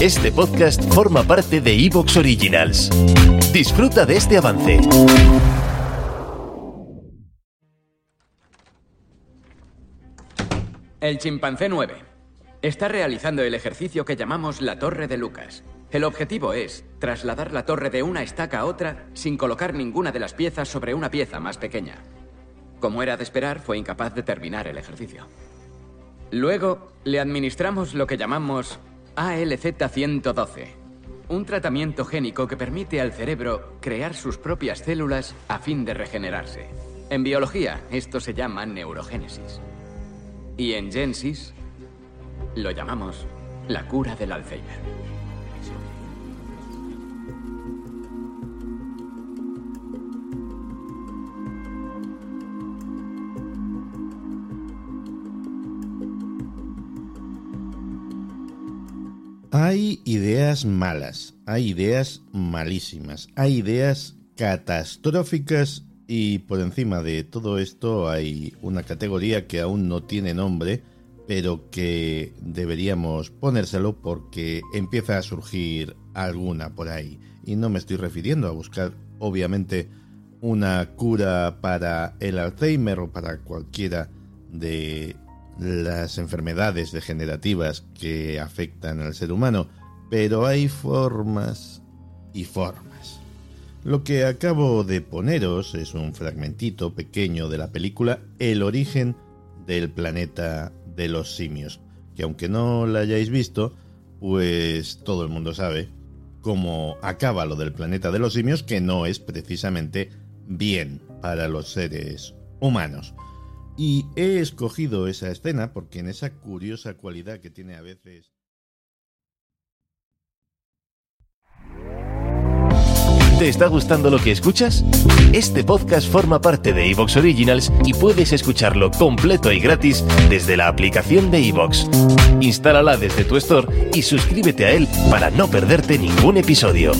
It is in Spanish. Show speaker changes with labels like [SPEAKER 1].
[SPEAKER 1] Este podcast forma parte de Evox Originals. Disfruta de este avance.
[SPEAKER 2] El chimpancé 9 está realizando el ejercicio que llamamos la torre de Lucas. El objetivo es trasladar la torre de una estaca a otra sin colocar ninguna de las piezas sobre una pieza más pequeña. Como era de esperar, fue incapaz de terminar el ejercicio. Luego, le administramos lo que llamamos ALZ-112, un tratamiento génico que permite al cerebro crear sus propias células a fin de regenerarse. En biología, esto se llama neurogénesis. Y en Gensis, lo llamamos la cura del Alzheimer.
[SPEAKER 3] Hay ideas malas, hay ideas malísimas, hay ideas catastróficas y por encima de todo esto hay una categoría que aún no tiene nombre, pero que deberíamos ponérselo porque empieza a surgir alguna por ahí. Y no me estoy refiriendo a buscar, obviamente, una cura para el Alzheimer o para cualquiera de las enfermedades degenerativas que afectan al ser humano, pero hay formas y formas. Lo que acabo de poneros es un fragmentito pequeño de la película El origen del planeta de los simios, que aunque no la hayáis visto, pues todo el mundo sabe cómo acaba lo del planeta de los simios, que no es precisamente bien para los seres humanos. Y he escogido esa escena porque en esa curiosa cualidad que tiene a veces...
[SPEAKER 1] ¿Te está gustando lo que escuchas? Este podcast forma parte de Evox Originals y puedes escucharlo completo y gratis desde la aplicación de Evox. Instálala desde tu store y suscríbete a él para no perderte ningún episodio.